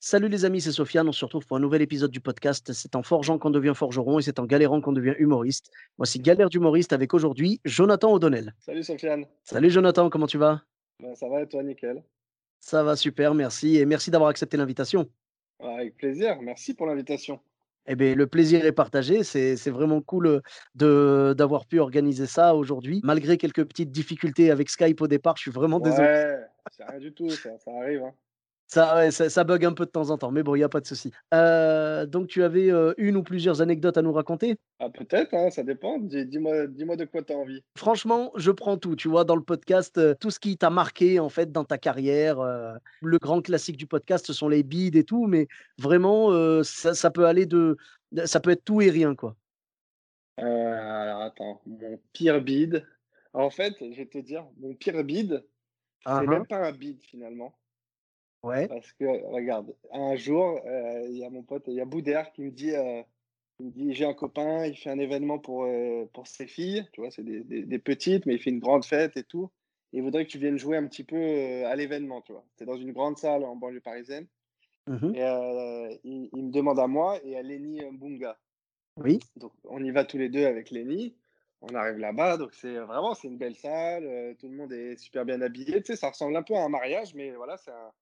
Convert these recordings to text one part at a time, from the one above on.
Salut les amis, c'est Sofiane. On se retrouve pour un nouvel épisode du podcast. C'est en forgeant qu'on devient forgeron et c'est en galérant qu'on devient humoriste. Voici Galère d'humoriste avec aujourd'hui Jonathan O'Donnell. Salut Sofiane. Salut Jonathan, comment tu vas? Ben, ça va et toi, nickel? Ça va super, merci. Et merci d'avoir accepté l'invitation. Ouais, Avec plaisir, merci pour l'invitation. Eh bien, le plaisir est partagé. C'est vraiment cool euh, d'avoir pu organiser ça aujourd'hui. Malgré quelques petites difficultés avec Skype au départ, je suis vraiment désolé. Ouais, c'est rien du tout, ça, ça arrive. hein. Ça, ouais, ça, ça bug un peu de temps en temps, mais bon, il n'y a pas de souci. Euh, donc, tu avais euh, une ou plusieurs anecdotes à nous raconter? Ah, peut-être, hein, ça dépend. Dis- Dis-moi dis-moi de quoi tu as envie. Franchement, je prends tout, tu vois, dans le podcast, euh, tout ce qui t'a marqué en fait dans ta carrière. le grand classique du podcast, ce sont les bides et tout, mais vraiment, ça, ça peut aller de, ça peut être tout et rien, quoi. Alors attends, mon pire bide. En fait, je vais te dire, mon pire bide, c'est même pas un bide finalement. Ouais, Parce que, regarde, un jour, euh, il y a mon pote, il y a Boudère qui me dit, euh, il me dit, j'ai un copain, il fait un événement pour, euh, pour ses filles, tu vois, c'est des, des- des petites, mais il fait une grande fête et tout. Et il voudrait que tu viennes jouer un petit peu à l'événement, tu vois. C'est dans une grande salle en banlieue parisienne. mhm, Et il, il me demande à moi et à Lenny Mbunga. oui, Donc, on y va tous les deux avec Lenny. On arrive là-bas, donc c'est vraiment c'est une belle salle. euh, tout le monde est super bien habillé. Tu sais, ça ressemble un peu à un mariage, mais voilà, c'est un,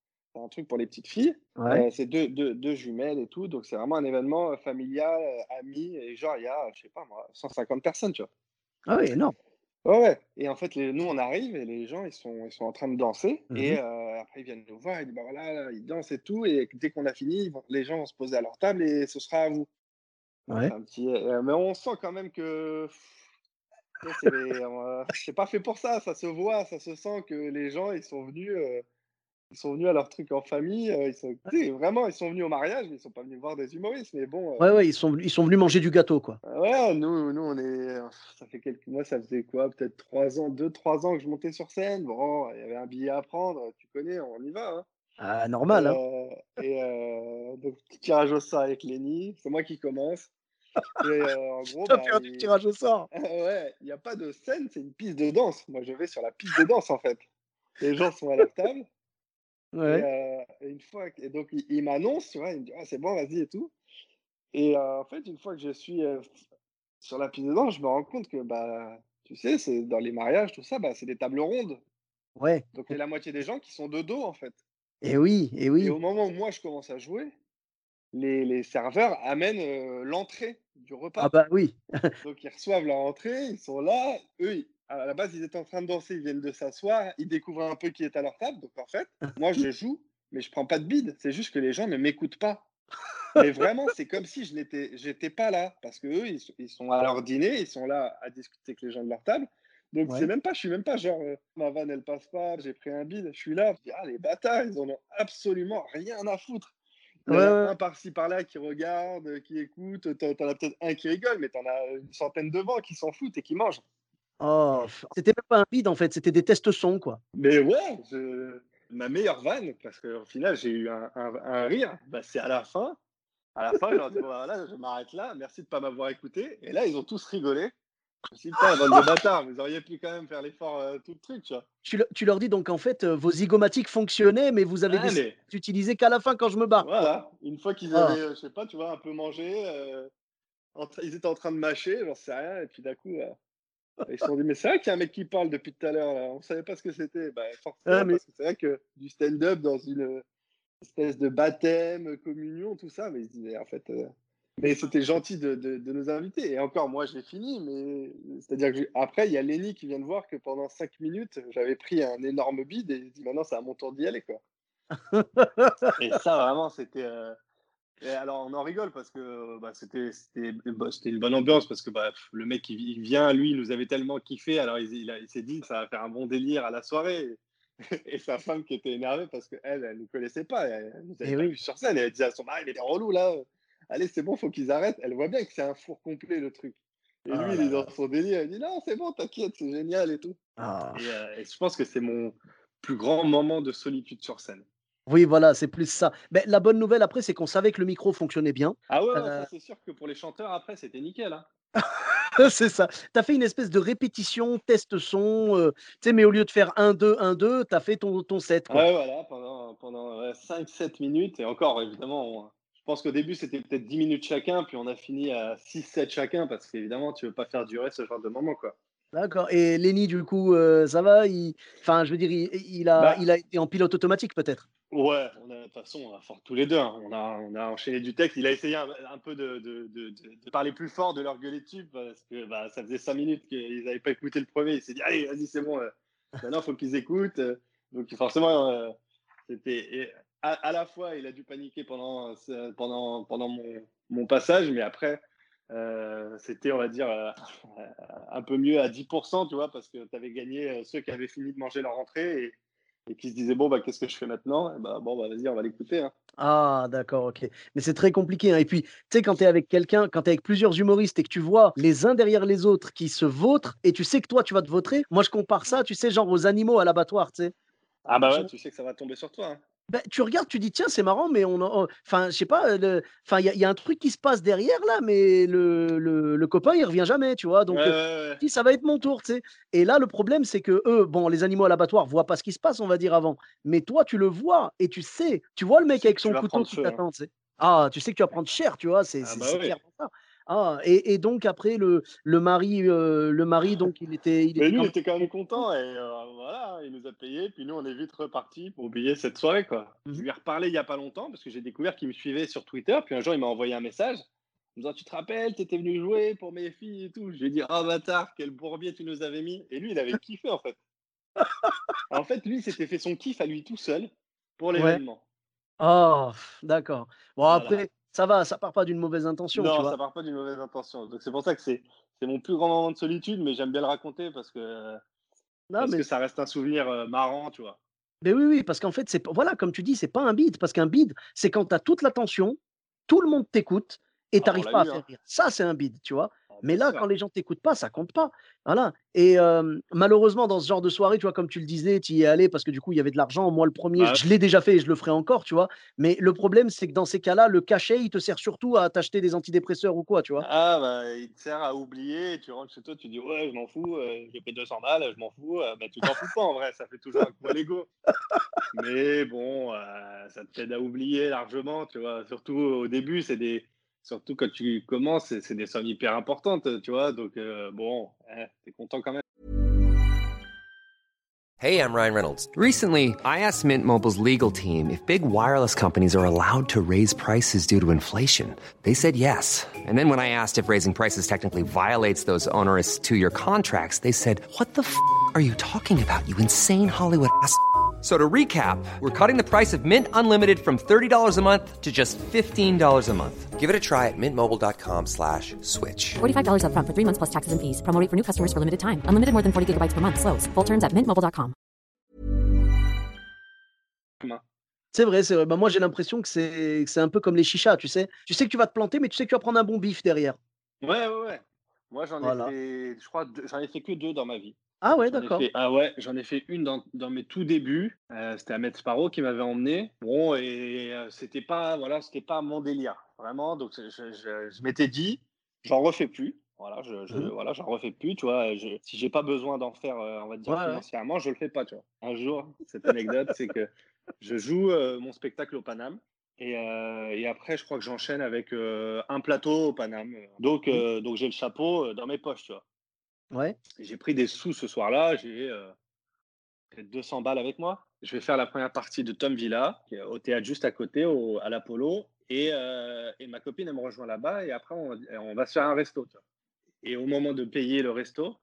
un truc pour les petites filles. ouais, Euh, c'est deux, deux, deux jumelles et tout, donc c'est vraiment un événement euh, familial, euh, ami, et genre il y a, je sais pas moi, 150 personnes, tu vois. ah oui, non, Ouais, ouais. Et en fait, les, nous on arrive et les gens ils sont, ils sont en train de danser, et mhm, euh, après ils viennent nous voir, ils disent bah voilà, là, ils dansent et tout, et dès qu'on a fini, vont- les gens vont se poser à leur table et ce sera à vous. Ouais, un petit, euh, mais on sent quand même que c'est euh, pas fait pour ça, ça se voit, ça se sent que les gens ils sont venus. euh, ils sont venus à leur truc en famille, euh, ils sont, vraiment, ils sont venus au mariage, mais ils sont pas venus voir des humoristes. Mais bon, euh, ouais, ouais, ils sont, ils sont venus manger du gâteau, quoi. ouais, nous, nous, on est, ça fait quelques mois, ça faisait quoi, peut-être trois ans, deux, trois ans que je montais sur scène. Bon, il y avait un billet à prendre, tu connais, on y va. hein. Ah, normal, hein. Euh, et donc, petit tirage au sort avec Lenny, c'est moi qui commence. Et en gros, bah, un il- tirage au sort. ouais, il n'y a pas de scène, c'est une piste de danse. Moi, je vais sur la piste de danse, en fait. Les gens sont à leur table. Et, euh, et une fois, et donc il, il m'annonce, tu vois, il me dit ah, c'est bon, vas-y et tout. Et euh, en fait, une fois que je suis euh, sur la piste de danse, je me rends compte que bah, tu sais, c'est dans les mariages, tout ça, bah, c'est des tables rondes. ouais, Donc il y a la moitié des gens qui sont de dos en fait. et oui, et Et oui, au moment où moi je commence à jouer, les, les serveurs amènent l'entrée du ah repas. bah oui, Donc ils reçoivent leur entrée, ils sont là. Eux, ils- à la base, ils étaient en train de danser, ils viennent de s'asseoir, ils découvrent un peu qui est à leur table. Donc en fait, moi je joue, mais je prends pas de bide. C'est juste que les gens ne m'écoutent pas. Mais vraiment, c'est comme si je n'étais, j'étais pas là, parce que eux, ils, sont- ils sont à leur dîner, ils sont là à discuter avec les gens de leur table. Donc Ouais. c'est même pas, je suis même pas genre euh, ma vanne elle passe pas, j'ai pris un bide, je suis là, je dis ah les bâtards, ils en ont absolument rien à foutre. Il y en a Ouais, ouais. un par-ci par-là qui regarde, qui écoute, t'en t'en as peut-être un qui rigole, mais t'en as une centaine devant qui s'en foutent et qui mangent. Oh, c'était même pas un bide en fait, c'était des tests son, quoi. Mais ouais, je- ma meilleure vanne, parce qu'au final j'ai eu un, un- un rire, bah, c'est à la fin. À la fin, je leur dis, bah, voilà, je m'arrête là, merci de pas m'avoir écouté. Et là, ils ont tous rigolé. Je me suis dit, putain, bande de bâtards, vous auriez pu quand même faire l'effort euh, tout le truc, tu vois. Tu, le- tu leur dis donc en fait, euh, vos zygomatiques fonctionnaient, mais vous avez Ah, décidé mais d'utiliser qu'à la fin quand je me barre. voilà, une fois qu'ils Ah. avaient, euh, je sais pas, tu vois, un peu mangé, euh, ils étaient en train de mâcher, j'en sais rien, et puis d'un coup, ils se sont dit, mais c'est vrai qu'il y a un mec qui parle depuis tout à l'heure, là, on savait pas ce que c'était. Bah, forcément, Ah, mais- parce que c'est vrai que du stand-up dans une euh, espèce de baptême, communion, tout ça, mais ils se disaient, en fait, euh, mais c'était gentil de, de- de nous inviter. Et encore, moi, j'ai fini, mais c'est-à-dire que après, il y a Lenny qui vient de voir que pendant cinq minutes, j'avais pris un énorme bide et il dit, maintenant, c'est à mon tour d'y aller, quoi. Et ça, vraiment, c'était. euh, Et alors, on en rigole parce que bah, c'était c'était bah, une bonne ambiance parce que bah, le mec, il, il vient, lui, il nous avait tellement kiffé. Alors, il, il a- il s'est dit, ça va faire un bon délire à la soirée. et sa femme qui était énervée parce qu'elle, elle ne nous connaissait pas. Elle nous avait Eh pas oui. vu sur scène. Elle disait à son mari, il est relou là. Allez, c'est bon, faut qu'ils arrêtent. Elle voit bien que c'est un four complet le truc. Et Ah lui, il est dans son délire. Il dit non, c'est bon, t'inquiète, c'est génial et tout. Ah. Et, euh, et je pense que c'est mon plus grand moment de solitude sur scène. Oui, voilà, c'est plus ça. Mais la bonne nouvelle après, c'est qu'on savait que le micro fonctionnait bien. Ah ouais, ouais, Euh, c'est sûr que pour les chanteurs, après, c'était nickel. Hein. c'est ça. Tu as fait une espèce de répétition, test son, euh, tu sais, mais au lieu de faire 1-2, 1-2, tu as fait ton, ton set. Quoi. Ouais, voilà, pendant, pendant 5-7 minutes. Et encore, évidemment, on- je pense qu'au début, c'était peut-être 10 minutes chacun, puis on a fini à 6-7 chacun, parce qu'évidemment, tu veux pas faire durer ce genre de moment, quoi. D'accord. Et Lenny, du coup, euh, ça va? Il... Enfin, je veux dire, il, il a, Bah. il a été en pilote automatique peut-être? Ouais, on a, de toute façon, on a fort tous les deux. hein. On, a, on a enchaîné du texte. Il a essayé un, peu de, de, de, parler plus fort, de leur gueuler dessus, parce que bah, ça faisait 5 minutes qu'ils n'avaient pas écouté le premier. Il s'est dit, allez, vas-y, c'est bon. euh, maintenant, il faut qu'ils écoutent. euh. Donc, forcément, euh, c'était. À, la fois, il a dû paniquer pendant, pendant, pendant mon, mon passage, mais après, c'était, on va dire, un peu mieux à 10%, tu vois, parce que tu avais gagné ceux qui avaient fini de manger leur entrée et qui se disaient, bon, bah, qu'est-ce que je fais maintenant? Et bah, Bon, bah, vas-y, on va l'écouter. hein. Ah, d'accord, ok. Mais c'est très compliqué. hein. Et puis, tu sais, quand tu es avec quelqu'un, quand tu es avec plusieurs humoristes et que tu vois les uns derrière les autres qui se vautrent et tu sais que toi, tu vas te vautrer, moi, je compare ça, tu sais, genre aux animaux à l'abattoir, tu sais. Ah, bah ouais, tu sais que ça va tomber sur toi. hein. Ben, tu regardes, tu dis, tiens, c'est marrant, mais on. en- Enfin, je sais pas, enfin, il y, a- il y a un truc qui se passe derrière là, mais le, le, le copain, il revient jamais, tu vois. Donc, Ouais, euh, ouais, ouais. dis, ça va être mon tour, tu sais. Et là, le problème, c'est que eux, bon, les animaux à l'abattoir voient pas ce qui se passe, on va dire avant. Mais toi, tu le vois et tu sais, tu vois le mec avec son couteau qui hein. t'attend, tu sais. Ah, tu sais que tu vas prendre cher, tu vois, c'est Ah bah oui. clairement ça. Ah, et, et donc après le, le mari, euh, le mari, donc il était, il Mais était lui, il était quand même content et euh, voilà, il nous a payé. Puis nous, on est vite reparti pour oublier cette soirée. Quoi. Je lui ai reparlé il n'y a pas longtemps parce que j'ai découvert qu'il me suivait sur Twitter. Puis un jour, il m'a envoyé un message. En me disant, tu te rappelles, tu étais venu jouer pour mes filles et tout? Je lui ai dit, oh bâtard, quel bourbier tu nous avais mis. Et lui, il avait kiffé en fait. en fait, lui, il s'était fait son kiff à lui tout seul pour Ouais. l'événement. Ah, d'accord. Bon, Voilà. après, ça va, ça part pas d'une mauvaise intention, tu Non, vois. ça part pas d'une mauvaise intention. Donc c'est pour ça que c'est c'est mon plus grand moment de solitude, mais j'aime bien le raconter parce que, Non, parce mais que ça reste un souvenir euh, marrant, tu vois. Mais oui, oui, parce qu'en fait, c'est voilà, comme tu dis, c'est pas un bide, parce qu'un bide, c'est quand tu as toute l'attention, tout le monde t'écoute et Ah, tu n'arrives pas à eu, faire hein. rire. Ça, c'est un bide, tu vois. Ah, Mais bien là, quand les gens t'écoutent pas, ça compte pas. Voilà. Et euh, malheureusement, dans ce genre de soirée, tu vois, comme tu le disais, tu y es allé parce que du coup, il y avait de l'argent. Moi, le premier, Bah, je l'ai déjà fait et je le ferai encore, tu vois. Mais le problème, c'est que dans ces cas-là, le cachet, il te sert surtout à t'acheter des antidépresseurs ou quoi, tu vois. Ah, bah, il te sert à oublier, et tu rentres chez toi, tu dis ouais, je m'en fous, euh, j'ai payé 200 balles, je m'en fous. Euh, bah, tu t'en fous pas en vrai, ça fait toujours un coup à l'ego. Mais bon, euh, ça t'aide à oublier largement, tu vois. Surtout au début, c'est des. Surtout quand tu commences, c'est c'est des sommes hyper importantes, tu vois. Donc, euh, bon, hein, t'es content quand même. Hey, I'm Ryan Reynolds. Recently, I asked Mint Mobile's legal team if big wireless companies are allowed to raise prices due to inflation. They said yes. And then when I asked if raising prices technically violates those onerous two year contracts, they said, What the f are you talking about, you insane Hollywood ass? F- So to recap, we're cutting the price of Mint Unlimited from $30 a month to just $15 a month. Give it a try at mintmobile.com slash switch. $45 upfront for three months plus taxes and fees. Promo rate for new customers for limited time. Unlimited more than 40 gigabytes per month. Slows. Full terms at mintmobile.com. C'est vrai, c'est vrai. Bah, moi, j'ai l'impression que c'est c'est un peu comme les chichas, tu sais. Tu sais que tu vas te planter, mais tu sais que tu vas prendre un bon bif derrière. Ouais, ouais, ouais. Moi, j'en ai fait, je crois, deux- j'en ai fait que deux dans ma vie. Ah ouais, d'accord. fait- ah ouais, j'en ai fait une dans, dans mes tout débuts. Euh, c'était Ahmed Sparrow qui m'avait emmené. Bon, et euh, c'était pas, voilà, c'était pas mon délire, vraiment. Donc, je, je- je m'étais dit, j'en refais plus. Voilà, je, je- Mhm. voilà, j'en refais plus, tu vois. Je, si j'ai pas besoin d'en faire, euh, on va dire Ouais, ouais. financièrement, je le fais pas, tu vois. Un jour, cette anecdote, c'est que je joue euh, mon spectacle au Paname. Et, euh, et après, je crois que j'enchaîne avec euh, un plateau au Paname. Donc, euh, donc j'ai le chapeau dans mes poches, tu vois. Ouais. J'ai pris des sous ce soir-là, j'ai euh, peut-être 200 balles avec moi. Je vais faire la première partie de Tom Villa, qui est au théâtre juste à côté, au- à l'Apollo. Et, euh, et ma copine, elle me rejoint là-bas. Et après, on, on va se faire un resto. tu vois. Et au moment de payer le resto,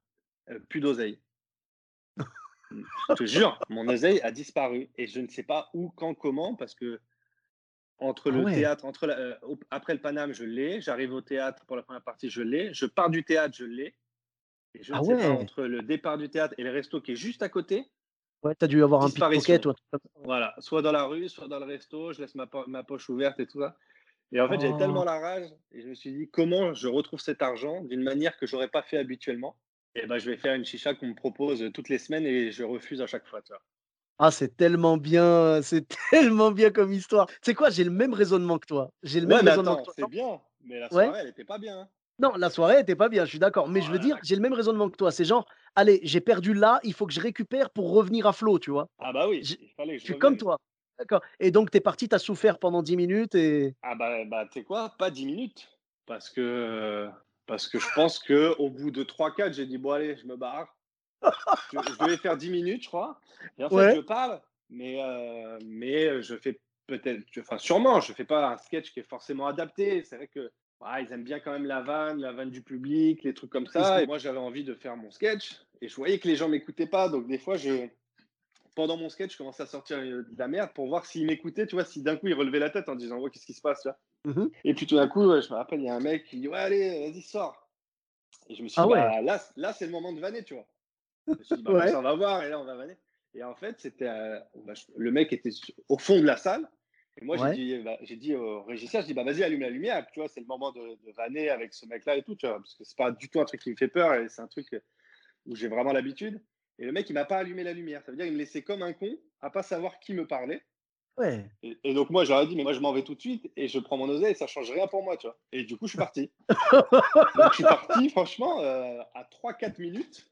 euh, plus d'oseille. je te jure, mon oseille a disparu. Et je ne sais pas où, quand, comment, parce que entre Ah le ouais. théâtre, entre la- euh, après le Paname, je l'ai. J'arrive au théâtre pour la première partie, je l'ai. Je pars du théâtre, je l'ai. Et je ne Ah sais pas, entre le départ du théâtre et le resto qui est juste à côté, Ouais, tu as dû avoir un pickpocket ou. Voilà, soit dans la rue, soit dans le resto, je laisse ma, po- ma poche ouverte et tout ça. Et en fait, j'avais tellement Oh. la rage et je me suis dit comment je retrouve cet argent d'une manière que j'aurais pas fait habituellement? Et ben, je vais faire une chicha qu'on me propose toutes les semaines et je refuse à chaque fois. Tu vois. Ah, c'est tellement bien, c'est tellement bien comme histoire. Tu sais quoi, j'ai le même raisonnement que toi. J'ai le Ouais, même mais raisonnement attends, que toi. c'est bien, mais la Ouais. soirée, elle était pas bien. Non, la soirée était pas bien, je suis d'accord. Mais je veux dire, j'ai le même raisonnement que toi. C'est genre, allez, j'ai perdu là, il faut que je récupère pour revenir à flot, tu vois. Ah bah oui, J'ai- il fallait que Je je suis comme toi. D'accord. Et donc, t'es parti, t'as souffert pendant 10 minutes et. Ah bah, bah tu sais quoi, pas 10 minutes. Parce que, parce que je pense qu'au bout de 3-4, j'ai dit, bon allez, je me barre. Je, je devais faire 10 minutes, je crois. Et en fait, Ouais. je parle, mais, euh, mais je fais peut-être, enfin sûrement, je fais pas un sketch qui est forcément adapté. C'est vrai que ouais, ils aiment bien quand même la vanne, la vanne du public, les trucs comme ça. Et moi, j'avais envie de faire mon sketch. Et je voyais que les gens m'écoutaient pas. Donc des fois, je pendant mon sketch, je commençais à sortir euh, de la merde pour voir s'ils m'écoutaient, tu vois, si d'un coup ils relevaient la tête en disant, ouais, qu'est-ce qui se passe, vois. Mhm. Et puis tout d'un coup, je me rappelle, il y a un mec qui dit, ouais, allez, vas-y, sors. Et je me suis Ah dit, ouais. bah, là, là c'est le moment de vanner, tu vois. Je me suis dit, bah, Ouais. ça, on va voir, et là, on va vanner. Et en fait, c'était, euh, bah, le mec était au fond de la salle. Et moi, Ouais. j'ai dit, bah, dit au régisseur, je dis, bah, vas-y, allume la lumière. Tu vois, c'est le moment de, de vanner avec ce mec-là et tout, tu vois, parce que c'est pas du tout un truc qui me fait peur, et c'est un truc où j'ai vraiment l'habitude. Et le mec, il m'a pas allumé la lumière. Ça veut dire qu'il me laissait comme un con, à pas savoir qui me parlait. Ouais. Et, et donc, moi, j'aurais dit, mais moi, je m'en vais tout de suite et je prends mon oseille et ça change rien pour moi, tu vois. Et du coup, je suis parti. donc, je suis parti, franchement, euh, à 3-4 minutes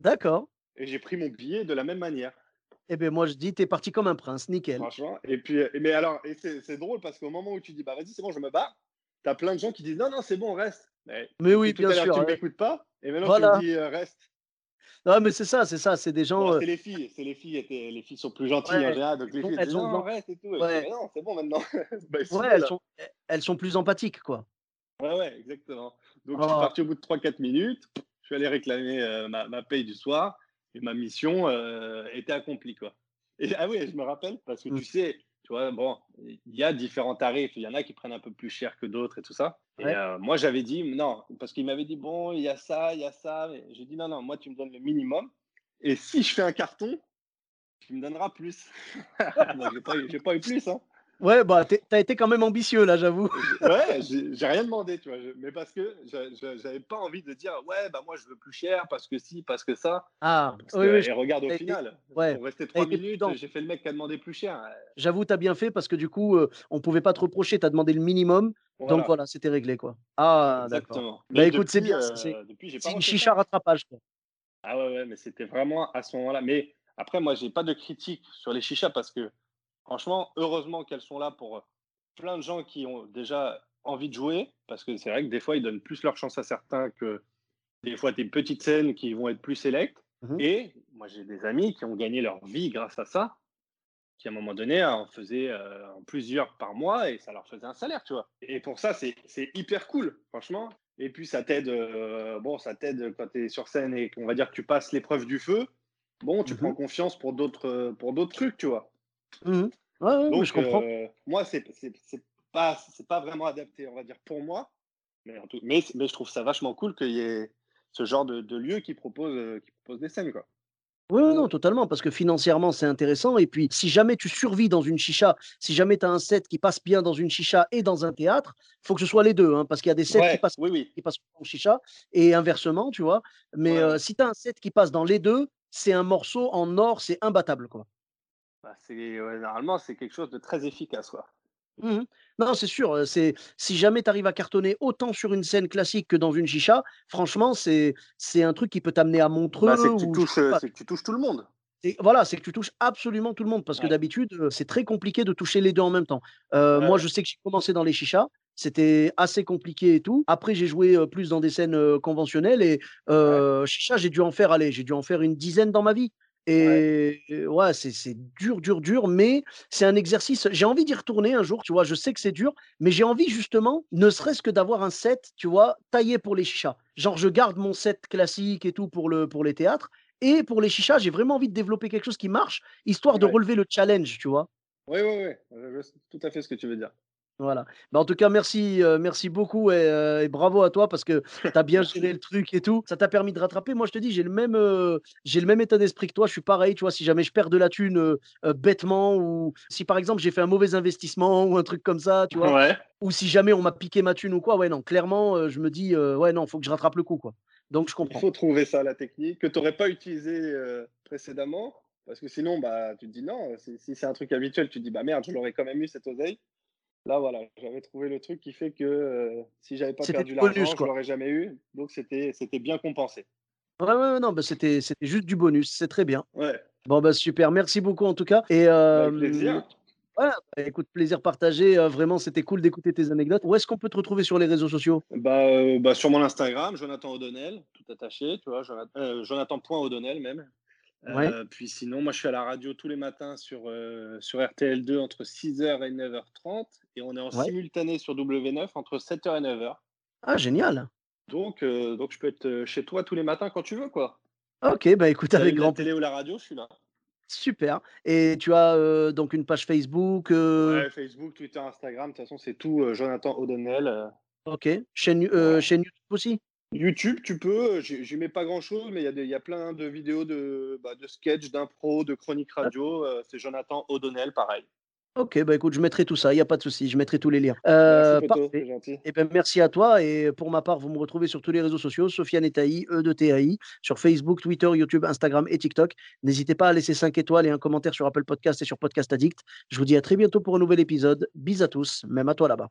D'accord. et j'ai pris mon billet de la même manière, Eh bien, moi, je dis, t'es parti comme un prince, nickel. franchement. Et puis, mais alors, et c'est drôle parce qu'au moment où tu dis, bah, vas-y, c'est bon, je me barre, t'as plein de gens qui disent, non, non, c'est bon, reste. Mais, Mais oui, bien sûr. tu ouais. m'écoutes pas et maintenant, Voilà. tu me dis, euh, reste. Non, mais c'est ça, c'est ça. C'est des gens. Bon, euh, c'est les filles, c'est les filles, étaient- les filles sont plus gentilles Ouais, en général, donc les filles elles disent, ont non, reste et tout. Ouais. non, c'est bon maintenant. Bah, Ouais, sont, elles sont plus empathiques, quoi. Ouais, ouais, exactement. Donc, je suis Oh. parti au bout de 3-4 minutes. Je suis allé réclamer euh, ma, ma paye du soir et ma mission euh, était accomplie, quoi. Et, ah oui, je me rappelle, parce que Mm. tu sais, tu vois, bon, il y a différents tarifs. Il y en a qui prennent un peu plus cher que d'autres et tout ça. Et Ouais. euh, moi, j'avais dit, non, parce qu'il m'avait dit, bon, il y a ça, il y a ça. J'ai dit, non, non, moi, tu me donnes le minimum. Et si je fais un carton, tu me donneras plus. Donc, j'ai pas, pas eu plus, hein. Ouais, bah, t'as été quand même ambitieux, là, j'avoue. Ouais, j'ai rien demandé, tu vois. je- mais parce que j'avais pas envie de dire, ouais, bah moi je veux plus cher parce que si, parce que ça. Ah, Parce oui, que- oui, et regarde au final, ouais, rester t'as trois minutes, j'ai fait le mec qui a demandé plus cher. J'avoue, t'as bien fait parce que du coup, euh, on pouvait pas te reprocher, t'as demandé le minimum. Voilà, Donc voilà, c'était réglé, quoi. Ah, d'accord. Bah écoute, c'est bien, euh, c'est- une chicha ça. rattrapage, quoi. Ah ouais, ouais, mais c'était vraiment à ce moment-là. Mais après, moi, j'ai pas de critique sur les chichas parce que, franchement, heureusement qu'elles sont là pour euh, plein de gens qui ont déjà envie de jouer. Parce que c'est vrai que des fois, ils donnent plus leur chance à certains que des fois des petites scènes qui vont être plus sélectes. Mhm. Et moi, j'ai des amis qui ont gagné leur vie grâce à ça, qui à un moment donné en faisaient euh, plusieurs par mois et ça leur faisait un salaire, tu vois. Et pour ça, c'est hyper cool, franchement. Et puis, ça t'aide, euh, bon, ça t'aide quand tu es sur scène et qu'on va dire que tu passes l'épreuve du feu. Bon, tu Mhm. prends confiance pour d'autres pour d'autres trucs, tu vois. Ouais, ouais, mais Donc, je comprends. euh, moi, c'est pas, c'est pas vraiment adapté, on va dire, pour moi. Mais, en tout- mais, mais je trouve ça vachement cool qu'il y ait ce genre de, de lieu qui propose, euh, qui propose des scènes, quoi. Oui, non, totalement, parce que financièrement, c'est intéressant. Et puis, si jamais tu survis dans une chicha, si jamais tu as un set qui passe bien dans une chicha et dans un théâtre, il faut que ce soit les deux, hein, parce qu'il y a des sets qui passent oui, oui. qui passent en chicha et inversement, tu vois. Mais Ouais, euh, si tu as un set qui passe dans les deux, c'est un morceau en or, c'est imbattable, quoi. Bah, c'est, ouais, normalement, c'est quelque chose de très efficace, quoi. Mhm. Non, c'est sûr. C'est si jamais tu arrives à cartonner autant sur une scène classique que dans une chicha, franchement, c'est c'est un truc qui peut t'amener à Montreux Bah, c'est que tu ou touches, c'est que tu touches tout le monde. C'est- voilà, c'est que tu touches absolument tout le monde parce que Ouais. d'habitude, c'est très compliqué de toucher les deux en même temps. Euh, Ouais, moi, je sais que j'ai commencé dans les chichas. C'était assez compliqué et tout. Après, j'ai joué euh, plus dans des scènes euh, conventionnelles et chicha, j'ai dû en faire, allez, j'ai dû en faire une dizaine dans ma vie. Et et ouais, c'est dur, dur, dur, mais c'est un exercice. J'ai envie d'y retourner un jour, tu vois. Je sais que c'est dur, mais j'ai envie justement, ne serait-ce que d'avoir un set, tu vois, taillé pour les chichas. Genre, je garde mon set classique et tout pour, le, pour les théâtres. Et pour les chichas, j'ai vraiment envie de développer quelque chose qui marche, histoire de Ouais. relever le challenge, tu vois. Oui, oui, oui. Je tout à fait ce que tu veux dire. Voilà. Bah, en tout cas, merci, euh, merci beaucoup et, euh, et bravo à toi parce que tu as bien géré le truc et tout. Ça t'a permis de rattraper. Moi, je te dis, j'ai le même, euh, j'ai le même état d'esprit que toi. Je suis pareil, tu vois. Si jamais je perds de la thune bêtement ou si par exemple j'ai fait un mauvais investissement ou un truc comme ça, tu vois, Ouais. ou si jamais on m'a piqué ma thune ou quoi, ouais, non, clairement, je me dis, ouais, non, faut que je rattrape le coup, quoi. Donc, je Il comprends. faut trouver ça, la technique, que tu n'aurais pas utilisé euh, précédemment. Parce que sinon, bah, tu te dis non, si, si c'est un truc habituel, tu te dis bah merde, je l'aurais quand même eu cette oseille. Là, voilà, j'avais trouvé le truc qui fait que euh, si j'avais pas perdu l'argent, je l'aurais jamais eu. Donc c'était bien compensé. Ouais, ouais, ouais, non, bah, c'était, juste du bonus. C'est très bien. Ouais, Bon, bah, super. Merci beaucoup, en tout cas. Et, avec euh, plaisir. Ouais, bah, écoute, plaisir partagé. euh, vraiment, c'était cool d'écouter tes anecdotes. Où est-ce qu'on peut te retrouver sur les réseaux sociaux? Bah, bah, sur mon Instagram, Jonathan O'Donnell, tout attaché, tu vois, Jonathan, euh, Jonathan.O'Donnell même. Ouais. Euh, puis sinon, moi je suis à la radio tous les matins sur, euh, sur RTL2 entre 6h et 9h30 et on est en Ouais. simultané sur W9 entre 7h et 9h. Ah, génial. Donc, euh, donc je peux être chez toi tous les matins quand tu veux, quoi. Ok, bah écoute, avec grand la télé ou la radio, je suis là. Super. Et tu as donc une page Facebook. Ouais, Facebook, Twitter, Instagram, de toute façon, c'est tout Jonathan O'Donnell. Ok. Chaîne, chaîne YouTube aussi? YouTube, tu peux, euh, j'y mets pas grand chose, mais il y, a y plein de vidéos de, bah, de sketch, d'impro, de chroniques radio. euh, c'est Jonathan O'Donnell, pareil. Ok, bah écoute, je mettrai tout ça, il n'y a pas de souci, je mettrai tous les liens. Merci, Euh, Poto, c'est gentil. Eh ben, merci à toi. Et pour ma part, vous me retrouvez sur tous les réseaux sociaux, Sofiane Etaï, E de TAI, sur Facebook, Twitter, YouTube, Instagram et TikTok. N'hésitez pas à laisser 5 étoiles et un commentaire sur Apple Podcast et sur Podcast Addict. Je vous dis à très bientôt pour un nouvel épisode. Bis à tous, même à toi là-bas.